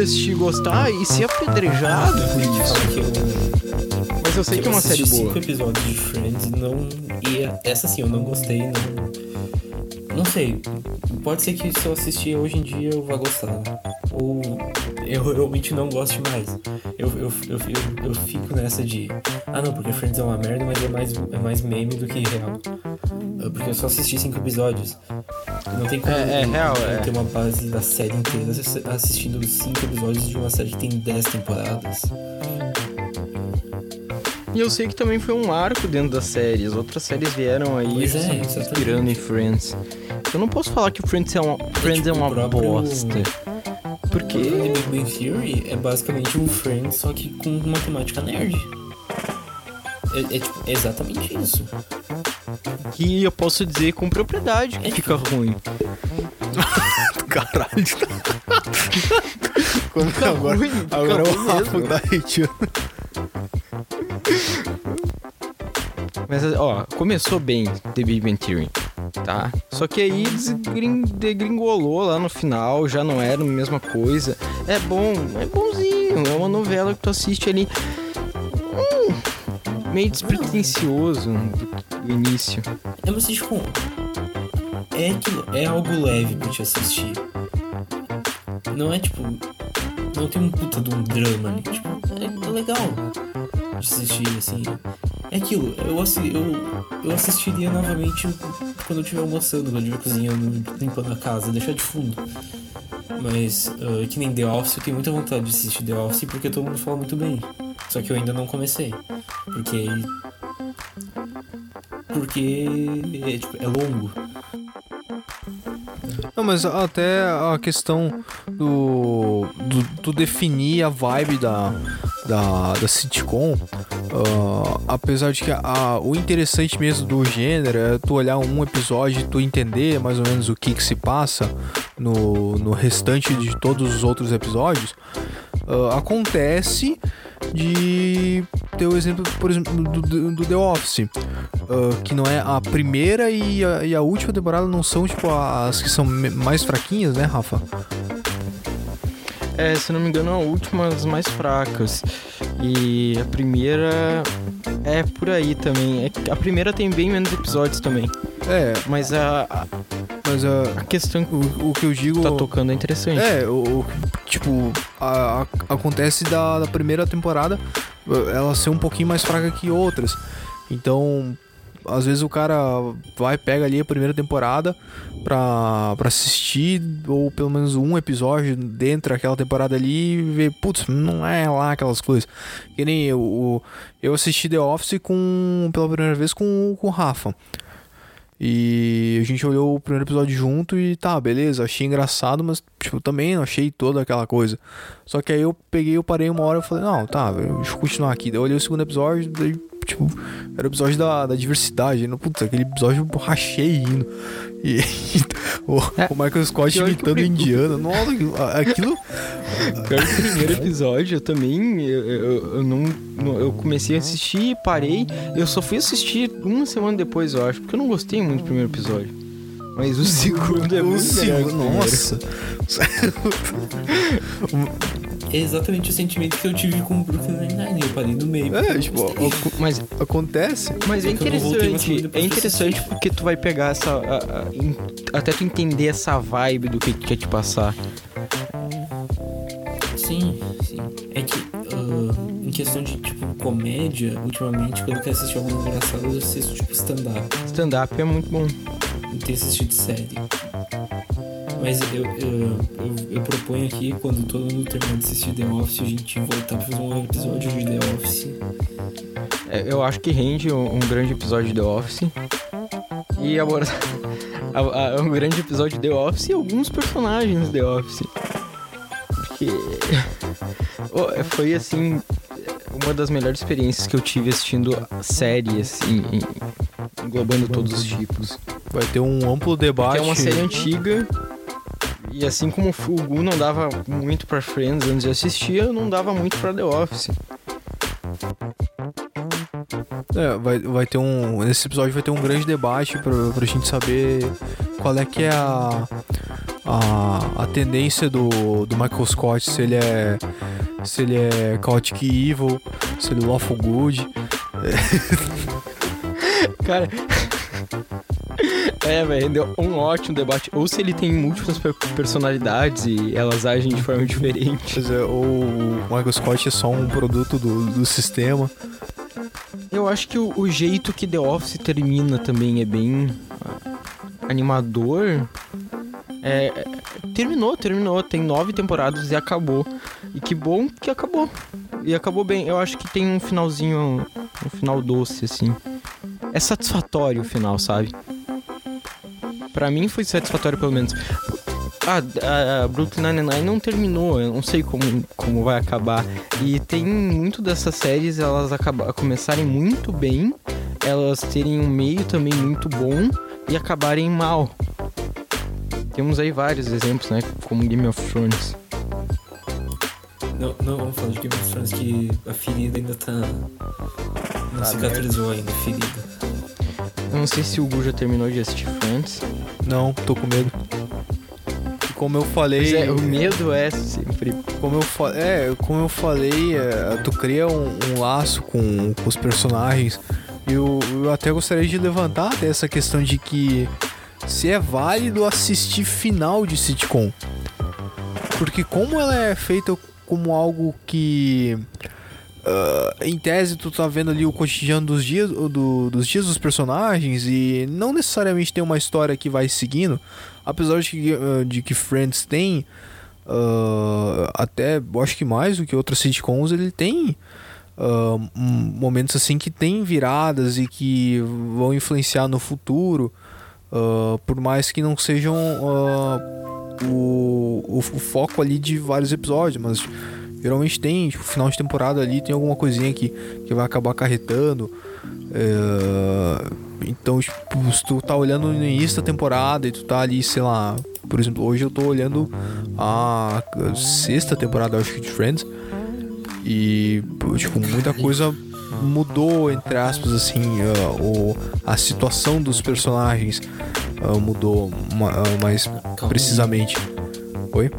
de assistir e gostar e ser apedrejado por isso.
Eu,
Mas eu sei que é
eu
uma série
assisti
boa.
cinco episódios de Friends e não. E essa sim, eu não gostei, não. Não sei. Pode ser que se eu assistir hoje em dia eu vá gostar. Ou eu realmente não goste mais. Eu, eu, eu, eu, eu fico nessa de. Ah não, porque Friends é uma merda, mas é mais, é mais meme do que real. Ah, Porque eu só assisti cinco episódios. Não tem como
É- é real, é.
ter uma base da série inteira assi- assistindo cinco episódios de uma série que tem 10 temporadas.
E eu sei que também foi um arco dentro das séries. Outras séries vieram aí
Pois é,
inspirando em Friends. Eu não posso falar que Friends é uma, Friends é
tipo,
uma
o próprio-
bosta.
O
Porque.
Big Bang Theory é basicamente um Friends, só que com matemática nerd. É, é, tipo, é exatamente isso.
Que eu posso dizer com propriedade que fica ruim. [LAUGHS]
Caralho. Como que agora,
ruim, fica
agora é o Rafa
mesmo.
da hateando.
Mas, ó, começou bem The Big Bang Theory, tá? Só que aí desgring- degringolou lá no final, já não era a mesma coisa. É bom, é bonzinho, é uma novela que tu assiste ali. hum, meio despretensioso do, do início.
É uma sitcom. É, aquilo, é algo leve pra te assistir. Não é tipo. Não tem um puta de um drama ali. Tipo, é, é legal de assistir, assim. É aquilo, eu, assi eu, eu assistiria novamente quando eu estiver almoçando, quando eu estiver cozinhando, limpando a casa, deixar de fundo. Mas, ah, que nem The Office, eu tenho muita vontade de assistir The Office porque todo mundo fala muito bem. Só que eu ainda não comecei. Porque. Porque é, tipo, é longo.
Não, mas até a questão do, do, do definir a vibe da, da, da sitcom, ah, apesar de que a- o interessante mesmo do gênero é tu olhar um episódio e tu entender mais ou menos o que que se passa no, no restante de todos os outros episódios, ah, acontece de ter o exemplo, por exemplo, do, do- do The Office, ah, que não é a primeira e a, e a última temporada não são tipo as que são mais fraquinhas, né, Rafa?
É, se não me engano, a última das mais fracas. E a primeira é por aí também. É a primeira tem bem menos episódios também.
É,
Mas a, a-
mas ah,
a questão que
o, o que eu digo
tá tocando é interessante.
É, o, o- tipo, a- a- acontece da, da primeira temporada uh, ela ser um pouquinho mais fraca que outras. Então, às vezes o cara vai, pega ali a primeira temporada pra, pra assistir, ou pelo menos um episódio dentro daquela temporada ali e vê, putz, não é lá aquelas coisas. Que nem eu, eu assisti The Office com, pela primeira vez com, com o Rafa. E a gente olhou o primeiro episódio junto e tá, beleza, achei engraçado, mas tipo, também não achei toda aquela coisa. Só que aí eu peguei, eu parei uma hora e falei, não, tá, deixa eu continuar aqui. Daí eu olhei o segundo episódio, daí, tipo, era o episódio da, da diversidade. Não, putz, aquele episódio eu rachei indo. E, [LAUGHS] o,
É,
o Michael Scott imitando
o
indiano. Nossa, aquilo. [LAUGHS]
Pior que o primeiro episódio, eu também. Eu, eu, eu não, não- Eu comecei a assistir, parei. Eu só fui assistir uma semana depois, eu acho, porque eu não gostei muito do primeiro episódio. Mas o [LAUGHS] segundo é
o
muito o
segundo,
primeiro.
nossa.
É exatamente o sentimento que eu tive com o Brooklyn Nine-Nine. Eu parei no meio.
É, tipo, ac-
Mas,
acontece.
mas é
mais
interessante. É interessante porque tu vai pegar essa. a- a- em- até tu entender essa vibe do que, que quer te passar.
Sim, sim. É que ah, em questão de tipo comédia, ultimamente, quando eu quero assistir algo engraçado, eu assisto tipo stand-up.
Stand-up é muito bom.
Não tenho assistido série. Mas eu, eu, eu, eu proponho aqui, quando todo mundo terminar de assistir The Office, a gente voltar pra fazer um episódio de The Office.
É, Eu acho que rende um, um grande episódio de The Office. E agora. [LAUGHS] um grande episódio de The Office e alguns personagens de The Office. Porque. [LAUGHS] oh, Foi assim. Uma das melhores experiências que eu tive assistindo série, assim, englobando todos os tipos.
Vai ter um amplo debate.
Que é uma série antiga. E assim como o Fugu não dava muito pra Friends antes de assistir, eu não dava muito pra The Office.
É, vai, vai ter um. Nesse episódio vai ter um grande debate pra, pra gente saber qual é que é a. A, a tendência do, do Michael Scott, se ele é. Se ele é Chaotic Evil, se ele é Lawful Good. [LAUGHS]
Cara. É, velho, deu um ótimo debate. Ou se ele tem múltiplas per- personalidades e elas agem de forma diferente.
Quer dizer, ou o Michael Scott é só um produto do, do sistema.
Eu acho que o, o jeito que The Office termina também é bem ah, animador. É, é, terminou, terminou. Tem nove temporadas e acabou. E que bom que acabou. E acabou bem. Eu acho que tem um finalzinho, um final doce, assim. É satisfatório o final, sabe? Pra mim foi satisfatório, pelo menos. Ah, a Brooklyn Nine-Nine não terminou, eu não sei como, como vai acabar. E tem muito dessas séries, elas acaba, começarem muito bem, elas terem um meio também muito bom e acabarem mal. Temos aí vários exemplos, né? Como Game of Thrones.
Não, não vamos falar de Game of Thrones, que a ferida ainda tá. Não cicatrizou ainda, a ferida.
Eu não sei se o Gu já terminou de assistir Friends.
Não, tô com medo. Como eu falei.
É, o medo é sempre.
Como eu, fa é, como eu falei, é, tu cria um, um laço com, com os personagens. E eu, eu até gostaria de levantar até essa questão de que se é válido assistir final de sitcom. Porque como ela é feita como algo que. Ah, em tese, tu tá vendo ali o cotidiano dos dias, do- dos dias dos personagens e não necessariamente tem uma história que vai seguindo. Apesar de que, ah, de que Friends tem, ah, até acho que mais do que outras sitcoms, ele tem m- momentos assim que tem viradas e que vão influenciar no futuro, por mais que não sejam o, o, o foco ali de vários episódios, mas geralmente tem, tipo, final de temporada ali tem alguma coisinha que, que vai acabar acarretando. É, então, tipo, se tu tá olhando no início da temporada e tu tá ali, sei lá, por exemplo, hoje eu tô olhando a sexta temporada, acho que de Friends. E, tipo, muita coisa mudou, entre aspas, assim, ah, o, a situação dos personagens ah, mudou ah, mais precisamente. Oi?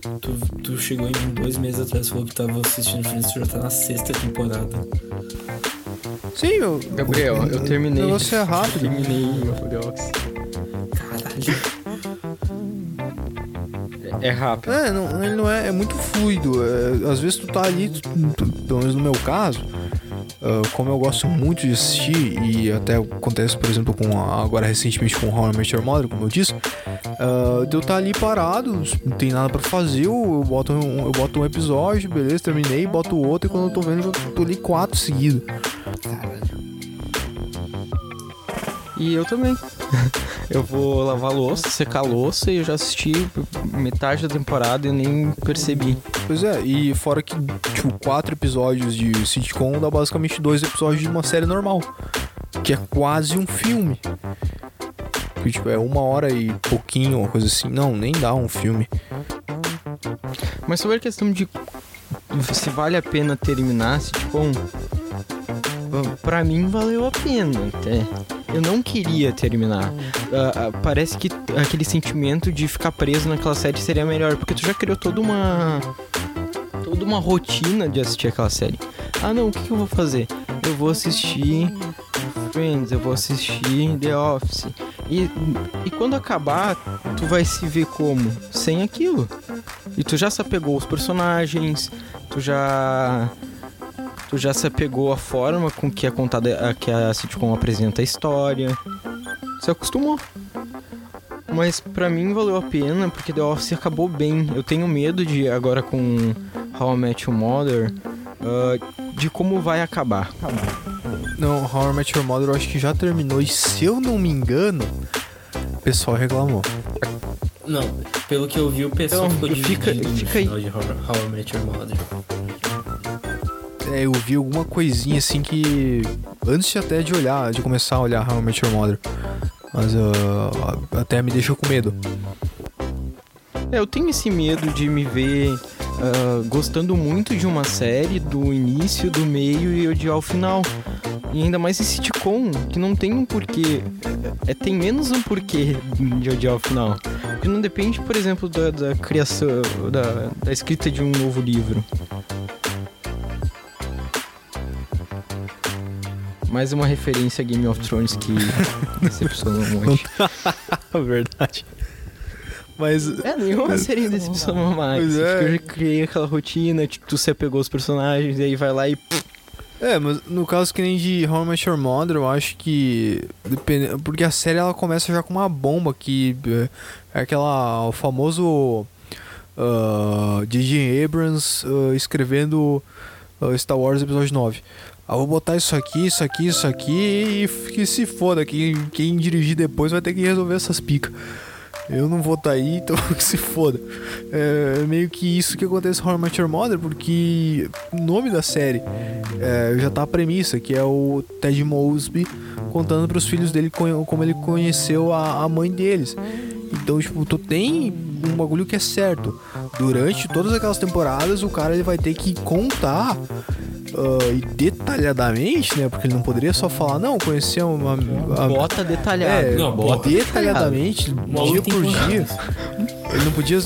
Tu, tu chegou em mim dois meses atrás e falou que tava assistindo Friends, tu já tá na sexta temporada.
Sim, eu.
Gabriel, eu terminei.
O negócio é rápido.
Terminei o Office.
Caralho.
É, é rápido.
É, não, ele não é, é muito fluido. É, às vezes tu tá ali, tu- tu- pelo menos no meu caso, Uh, como eu gosto muito de assistir, e até acontece, por exemplo, com a, agora recentemente com Met Your Mother, como eu disse, uh, de eu estar ali parado, não tem nada para fazer, eu, eu, boto um, eu boto um episódio, beleza, terminei, boto outro, e quando eu tô vendo, eu tô ali quatro seguidos.
E eu também. [LAUGHS] eu vou lavar louça, secar louça e eu já assisti metade da temporada e nem percebi.
Pois é, e fora que, tipo, quatro episódios de sitcom dá basicamente dois episódios de uma série normal. Que é quase um filme. Que, tipo, é uma hora e pouquinho, uma coisa assim. Não, nem dá um filme.
Mas sobre a questão de se vale a pena terminar sitcom, pra mim valeu a pena até. Eu não queria terminar. Uh, uh, parece que aquele sentimento de ficar preso naquela série seria melhor, porque tu já criou toda uma. toda uma rotina de assistir aquela série. Ah não, o que, que eu vou fazer? Eu vou assistir Friends, eu vou assistir The Office. E, e quando acabar, tu vai se ver como? Sem aquilo. E tu já se apegou aos personagens, tu já tu já se apegou à forma com que é contada, que a sitcom apresenta a história. Se acostumou. Mas para mim valeu a pena porque The Office acabou bem. Eu tenho medo de agora com How I Met Your Mother uh, de como vai acabar.
Não, How I Met Your Mother eu acho que já terminou e se eu não me engano, o pessoal reclamou.
Não, pelo que eu vi, o pessoal
Então,
ficou
fica-
dividido no
fica aí.
final de How, How I Met Your Mother.
É, eu vi alguma coisinha assim que. Antes até de olhar, de começar a olhar Met Your Mother. Mas ah, até me deixou com medo.
É, eu tenho esse medo de me ver ah, gostando muito de uma série do início, do meio e odiar o final. E ainda mais esse sitcom, que não tem um porquê. É, tem menos um porquê de odiar o final. Porque não depende, por exemplo, da, da criação, da, da escrita de um novo livro. Mais uma referência a Game of Thrones que [LAUGHS] decepcionou muito. [LAUGHS]
Verdade. Mas.
É, nenhuma série decepcionou mais.
Pois é.
Eu já criei aquela rotina, tipo, tu se apegou aos personagens, e aí vai lá e.
É, mas no caso que nem de How I Met Your Mother, eu acho que. Depende, porque a série ela começa já com uma bomba que. eh, É aquela. O famoso. J.J. Abrams ah, escrevendo ah, Star Wars Episódio 9. Ah, vou botar isso aqui, isso aqui, isso aqui e que se foda. Quem, quem dirigir depois vai ter que resolver essas picas. Eu não vou estar aí, [LAUGHS] então que se foda. É meio que isso que acontece com Your Mother, porque o nome da série é, já tá a premissa, que é o Ted Mosby contando pros filhos dele co- como ele conheceu a, a mãe deles. Então, tipo, tu tem um bagulho que é certo. Durante todas aquelas temporadas, o cara ele vai ter que contar ah, e detalhadamente, né? Porque ele não poderia só falar, não, conhecer uma. a-
Bota detalhado.
é,
Não,
bota detalhadamente, dia por dia. Ele não podia.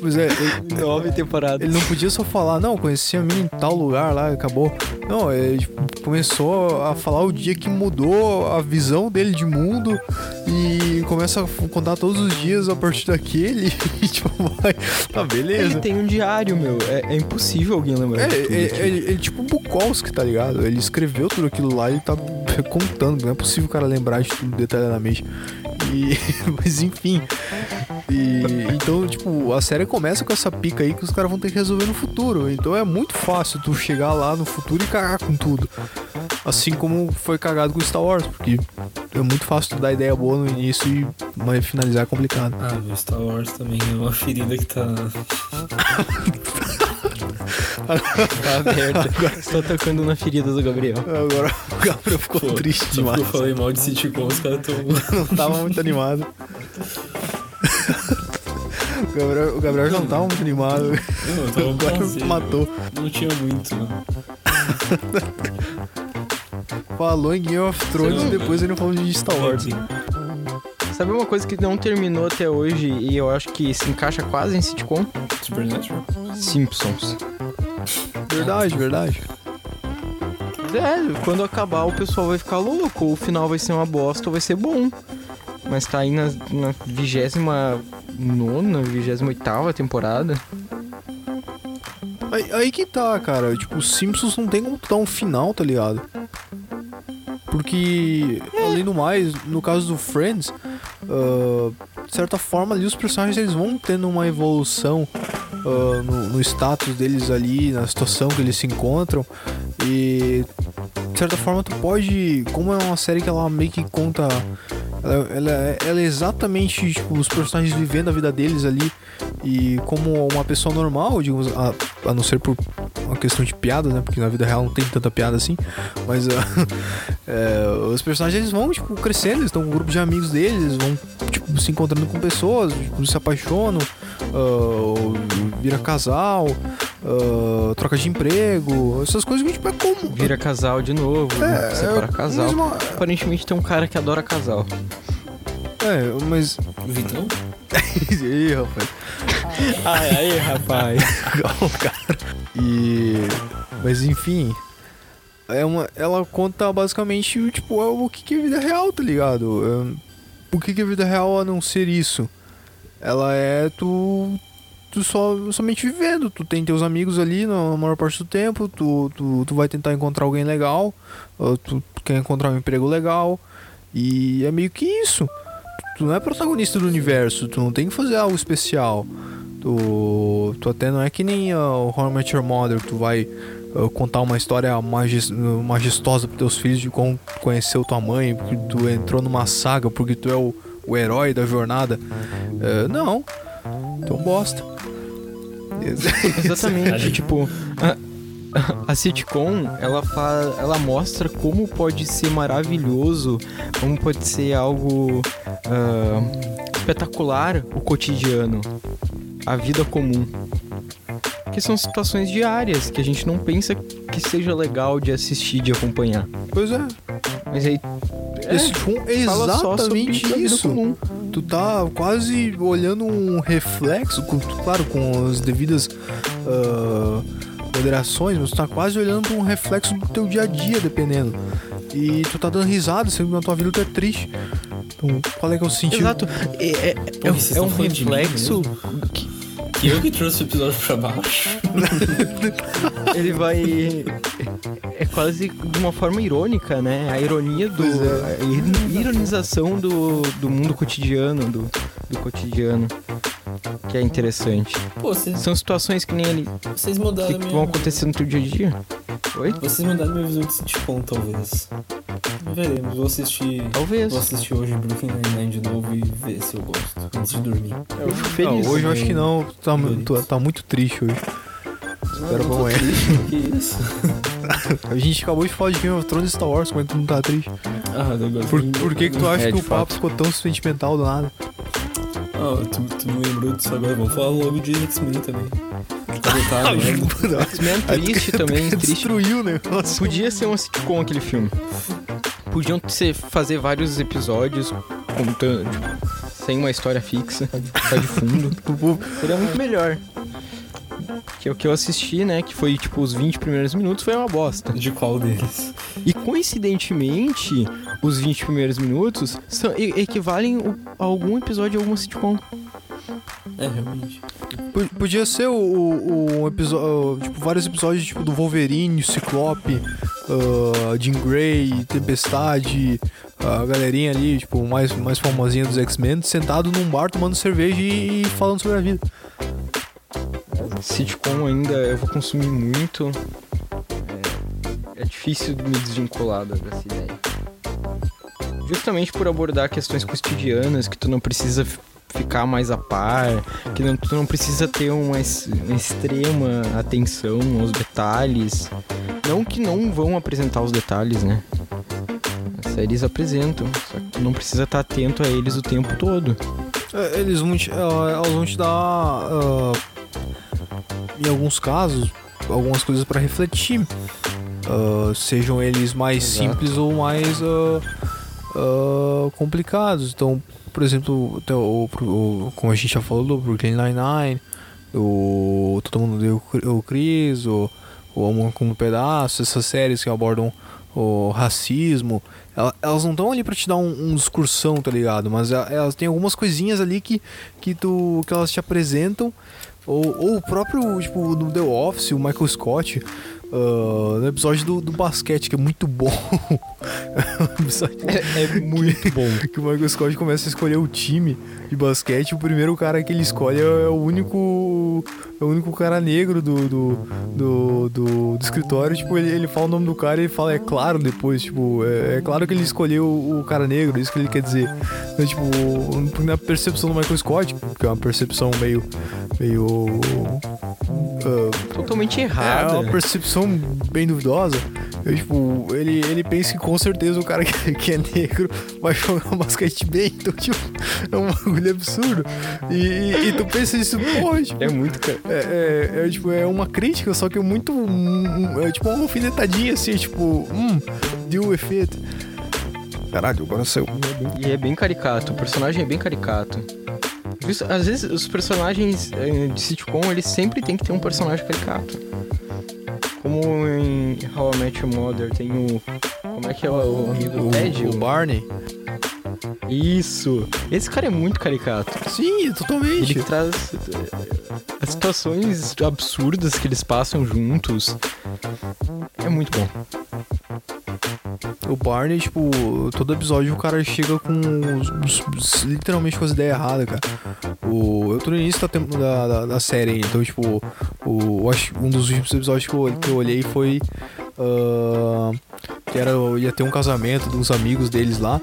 Pois é, ele,
Nove temporadas.
ele não podia só falar, não, conheci a mina em tal lugar lá, acabou. Não, ele tipo, começou a falar o dia que mudou a visão dele de mundo e começa a contar todos os dias a partir daquele [LAUGHS] e tipo, vai. Tá,
Ele
beleza.
tem um diário, meu. É, é impossível alguém lembrar
É,
de tudo
ele,
aquilo.
ele, ele tipo Bukowski, tá ligado? Ele escreveu tudo aquilo lá e ele tá contando. Não é possível o cara lembrar de tudo detalhadamente. E, [LAUGHS] mas enfim. E, então, tipo, a série começa com essa pica aí que os caras vão ter que resolver no futuro. Então é muito fácil tu chegar lá no futuro e cagar com tudo. Assim como foi cagado com Star Wars, porque é muito fácil tu dar ideia boa no início e mas finalizar é complicado.
Ah, Star Wars também é uma ferida que tá. [LAUGHS]
Tá aberta. Estou tocando na ferida do Gabriel.
Agora o Gabriel ficou
Pô,
triste demais.
eu falei mal de sitcom, os caras tão. [LAUGHS]
não tava muito animado. O Gabriel, o Gabriel já não tava muito animado.
Não, tava
Agora
prazer,
matou.
Não tinha muito. [LAUGHS]
Falou em Game of Thrones
Não,
e depois ele falou de Star Wars.
Sabe uma coisa que não terminou até hoje e eu acho que se encaixa quase em sitcom?
Supernatural?
Simpsons.
Verdade, verdade.
É, quando acabar o pessoal vai ficar louco, ou o final vai ser uma bosta ou vai ser bom. Mas tá aí na, na 29 nona, 28 temporada.
Aí, aí que tá, cara. Tipo, os Simpsons não tem como dar um final, tá ligado? Porque, além do mais, no caso do Friends, ah, de certa forma ali os personagens eles vão tendo uma evolução ah, no, no status deles ali, na situação que eles se encontram. E de certa forma tu pode. Como é uma série que ela meio que conta. Ela, ela, é- ela é exatamente tipo, os personagens vivendo a vida deles ali. E como uma pessoa normal, digamos, a, a não ser por uma questão de piada, né? Porque na vida real não tem tanta piada assim. Mas ah, [LAUGHS] é, os personagens vão, tipo, crescendo, eles estão com um grupo de amigos deles, eles vão, tipo, se encontrando com pessoas, tipo, se apaixonam, ah, vira casal, ah, troca de emprego, essas coisas que, tipo, é comum.
Vira casal de novo,
É,
separa
é
casal.
mesmo-
Aparentemente tem um cara que adora casal.
É, mas.
Vitão? [LAUGHS]
Ih, rapaz.
Ai, aí, rapaz.
Calma, cara. E. Mas enfim. É uma, ela conta basicamente, tipo, é o que, que é vida real, tá ligado? É, o que, que é vida real a não ser isso? Ela é tu. Tu só, somente vivendo. Tu tem teus amigos ali na maior parte do tempo. Tu, tu, tu vai tentar encontrar alguém legal. ou Tu quer encontrar um emprego legal. E é meio que isso. Tu não é protagonista do universo. Tu não tem que fazer algo especial. Tu, tu até não é que nem uh, o How I Your Mother, tu vai uh, contar uma história majes- majestosa pros teus filhos de como conheceu tua mãe, porque tu entrou numa saga, porque tu é o, o herói da jornada. Uh, não. Um bosta. [LAUGHS]
Exatamente, tipo, a, a sitcom, ela fa, ela mostra como pode ser maravilhoso, como pode ser algo ah, espetacular o cotidiano, a vida comum. Que são situações diárias que a gente não pensa que seja legal de assistir, de acompanhar.
Pois é.
Mas aí
Esse sitcom é exatamente isso. Tu tá quase olhando um reflexo, com- claro, com as devidas ah, moderações, mas tu tá quase olhando um reflexo do teu dia a dia, dependendo. E tu tá dando risada, sendo que na tua vida tu é triste. Então, qual é que é o sentido?
Exato. É, é- é-
vocês
é um reflexo que
Que eu que trouxe o episódio pra baixo. [LAUGHS]
ele vai. É quase de uma forma irônica, né? A ironia do.
É.
A ir- ironização do, do mundo cotidiano, do, do cotidiano. Que é interessante.
Pô, vocês,
São situações que nem ele.
vocês mudaram
que
minha...
vão acontecer no teu dia a dia. Oi?
Vocês mudaram minha visão de sitcom, talvez. Veremos. Vou assistir...
Talvez.
Vou assistir hoje Brooklyn Nine-Nine de novo e ver se eu gosto. Antes de dormir.
Eu fico
Não,
feliz.
hoje eu acho que não. Tu tá, tá muito triste hoje. Espera
não triste, [LAUGHS] que isso?
A gente acabou de falar de Game of Thrones e Star Wars, como é que tu não tá triste?
Ah,
Por, por que que tu acha
É,
que o papo
fato.
ficou tão sentimental do nada?
Ah, tu, tu me lembrou disso agora. Vamos falar logo de X-Men também. A [LAUGHS] merda.
X-Men é triste [LAUGHS] também, triste.
Destruiu o negócio.
Podia ser uma sitcom aquele filme. Podiam ser, fazer vários episódios contando, tipo, sem uma história fixa, só [LAUGHS] de fundo. Seria muito melhor. Que é o que eu assisti, né? Que foi tipo os 20 primeiros minutos, foi uma bosta.
De qual deles?
E coincidentemente, os 20 primeiros minutos são, e- equivalem o- a algum episódio de alguma sitcom.
É, realmente.
P- Podia ser o, o, o episódio, tipo, vários episódios tipo do Wolverine, Ciclope, ah, Jean Grey, Tempestade, a galerinha ali, tipo, mais, mais famosinha dos X-Men, sentado num bar tomando cerveja e, e falando sobre a vida.
Sitcom ainda eu vou consumir muito. É, é difícil me desvincular dessa ideia. Justamente por abordar questões cotidianas que tu não precisa ficar mais a par, que não, tu não precisa ter uma, uma extrema atenção aos detalhes. Não que não vão apresentar os detalhes, né? As séries apresentam, só que tu não precisa estar atento a eles o tempo todo.
É, Eles vão te, ah, elas vão te dar, ah, em alguns casos, algumas coisas pra refletir. Ah, sejam eles mais
Exato.
simples ou mais ah, ah, complicados. Então, por exemplo, até o, o- como a gente já falou do Brooklyn Nine-Nine, o Todo Mundo Deu o Chris, o, o Amor como um Pedaço, essas séries que abordam o racismo, ela- elas não estão ali pra te dar um, um discursão, tá ligado? Mas elas têm algumas coisinhas ali que, que, tu, que elas te apresentam Ou, ou o próprio, tipo, no The Office, o Michael Scott, uh, no episódio do, do basquete, que é muito bom. [LAUGHS]
é, é, muito bom.
que o Michael Scott começa a escolher o time de basquete. O primeiro cara que ele escolhe é, o único. É o único cara negro do, do, do, do, do escritório. Tipo, ele, ele fala o nome do cara e ele fala, é claro, depois. Tipo, é, é claro que ele escolheu o, o, cara negro, isso que ele quer dizer. Então, tipo, na percepção do Michael Scott, que é uma percepção meio. meio.
Uh, Totalmente errada.
É uma percepção bem duvidosa. Eu, tipo, ele, ele pensa que com certeza o cara [LAUGHS] que, que é negro vai jogar basquete bem. Então, tipo, é um bagulho absurdo. E, e, tu pensa isso, porra, tipo,
É muito, cara.
É, é, é, tipo, é uma crítica, só que é muito. Um, é tipo uma alfinetadinha assim, tipo, hum, deu o efeito. Caralho, agora saiu.
E é bem caricato, o personagem é bem caricato. Isso, às vezes os personagens eh, de sitcom, eles sempre tem que ter um personagem caricato. Como em How I Met Your Mother tem o. Como é que é o, amigo
o,
Ted?
O, o Barney.
Isso! Esse cara é muito caricato.
Sim, totalmente.
Ele traz eh, as situações absurdas que eles passam juntos. É muito bom.
O Barney, tipo, todo episódio o cara chega com literalmente com as ideias erradas, cara. O, eu tô no início da, da, da, da série, então, tipo, o, acho, um dos últimos episódios que eu, que eu olhei foi. Uh, que era, ia ter um casamento de uns amigos deles lá.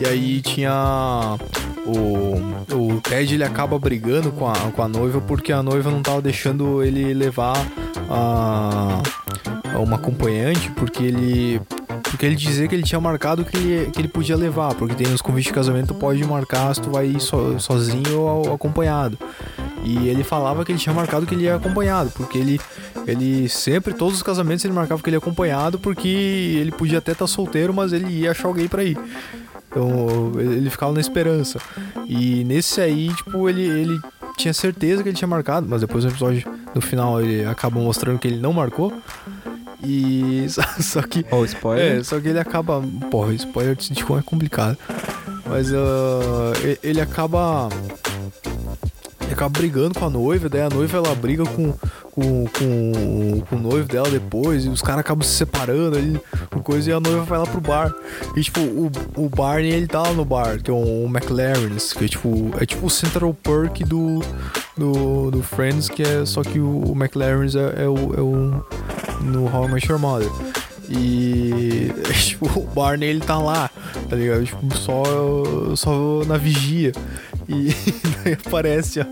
E aí tinha. O, o Ted ele acaba brigando com a, com a noiva porque a noiva não tava deixando ele levar a, a uma acompanhante porque ele porque ele dizia que ele tinha marcado que ele, que ele podia levar, porque tem os convites de casamento, tu pode marcar se tu vai so, sozinho ou acompanhado. E ele falava que ele tinha marcado que ele ia acompanhado, porque ele, ele sempre, todos os casamentos ele marcava que ele ia acompanhado, porque ele podia até estar tá solteiro, mas ele ia achar alguém para ir. Então ele ficava na esperança. E nesse aí, tipo, ele, ele tinha certeza que ele tinha marcado, mas depois no episódio, no final, ele acabou mostrando que ele não marcou. E [LAUGHS] só, só que.
Oh, spoiler?
É, só que ele acaba. Porra, spoiler de sitcom é complicado. Mas uh, ele acaba. Ele acaba brigando com a noiva, daí a noiva ela briga com, com, com, com o noivo dela depois, e os caras acabam se separando ali, coisa, e a noiva vai lá pro bar. E tipo, o, o Barney ele tá lá no bar, que é o, o McLaren's, que é tipo, é tipo o Central Perk do, do, do Friends, que é só que o, o McLaren's é, é, o, é o no How I Met Your Mother. E [LAUGHS] tipo, o Barney ele tá lá, tá ligado? Tipo, só, só na vigia. E [LAUGHS] daí aparece a,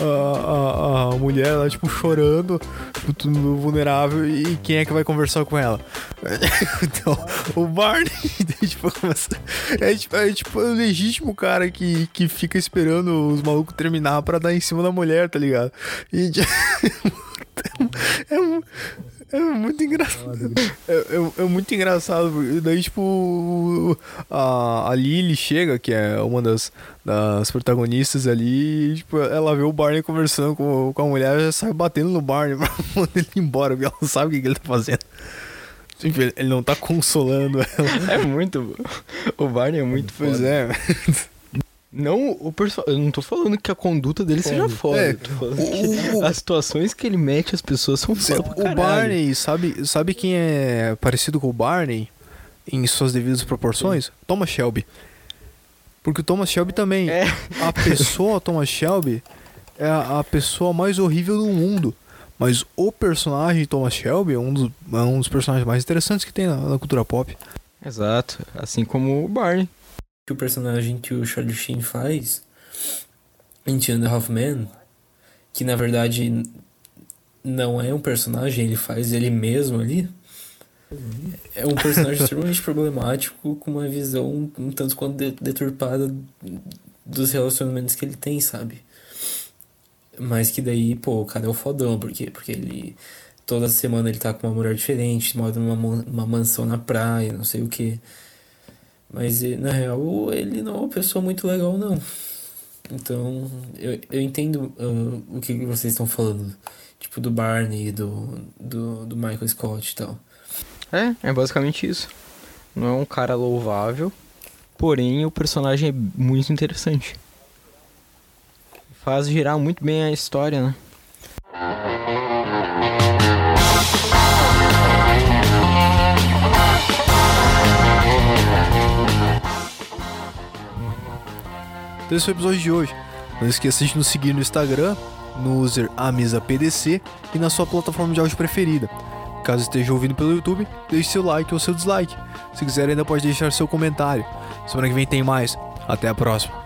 a, a, mulher lá, tipo, chorando, tipo, tudo vulnerável, e quem é que vai conversar com ela? [LAUGHS] então, o Barney, tipo, começa, é, tipo, é tipo o legítimo cara que, que fica esperando os malucos terminar pra dar em cima da mulher, tá ligado? E é, é, é muito engraçado. É, é, é, muito engraçado. Daí, tipo, a, a Lily chega, que é uma das, das protagonistas ali, e, tipo, ela vê o Barney conversando com, com a mulher e sai batendo no Barney [LAUGHS] pra mandar ele embora, porque ela não sabe o que, que ele tá fazendo. Ele não tá consolando ela.
É muito. O Barney é muito
Pois foda. é. [LAUGHS]
Não, o perso... eu não tô falando que a conduta dele seja foda. É, o, que as situações que ele mete as pessoas são foda
O Barney, sabe, sabe quem é parecido com o Barney em suas devidas proporções? Sim. Thomas Shelby. Porque o Thomas Shelby também. É. A pessoa [LAUGHS] Thomas Shelby é a, a, pessoa mais horrível do mundo. Mas o personagem Thomas Shelby é um dos, é um dos personagens mais interessantes que tem na, na cultura pop.
Exato. Assim como o Barney
que o personagem que o Charlie Sheen faz em Two and Half Men, que na verdade não é um personagem, ele faz ele mesmo ali, é um personagem [LAUGHS] extremamente problemático, com uma visão um tanto quanto deturpada dos relacionamentos que ele tem, sabe? Mas que daí, pô, o cara é o fodão, por quê? Porque ele. Toda semana ele tá com uma mulher diferente, mora numa, numa mansão na praia, não sei o que. Mas na real ele não é uma pessoa muito legal, não. Então eu, eu entendo uh, o que vocês estão falando. Tipo do Barney, do, do, do Michael Scott e tal.
É, é basicamente isso. Não é um cara louvável, porém o personagem é muito interessante. Faz girar muito bem a história, né?
Esse foi o episódio de hoje. Não esqueça de nos seguir no Instagram, no user AmisaPDC e na sua plataforma de áudio preferida. Caso esteja ouvindo pelo YouTube, deixe seu like ou seu dislike. Se quiser, ainda pode deixar seu comentário. Semana que vem tem mais. Até a próxima.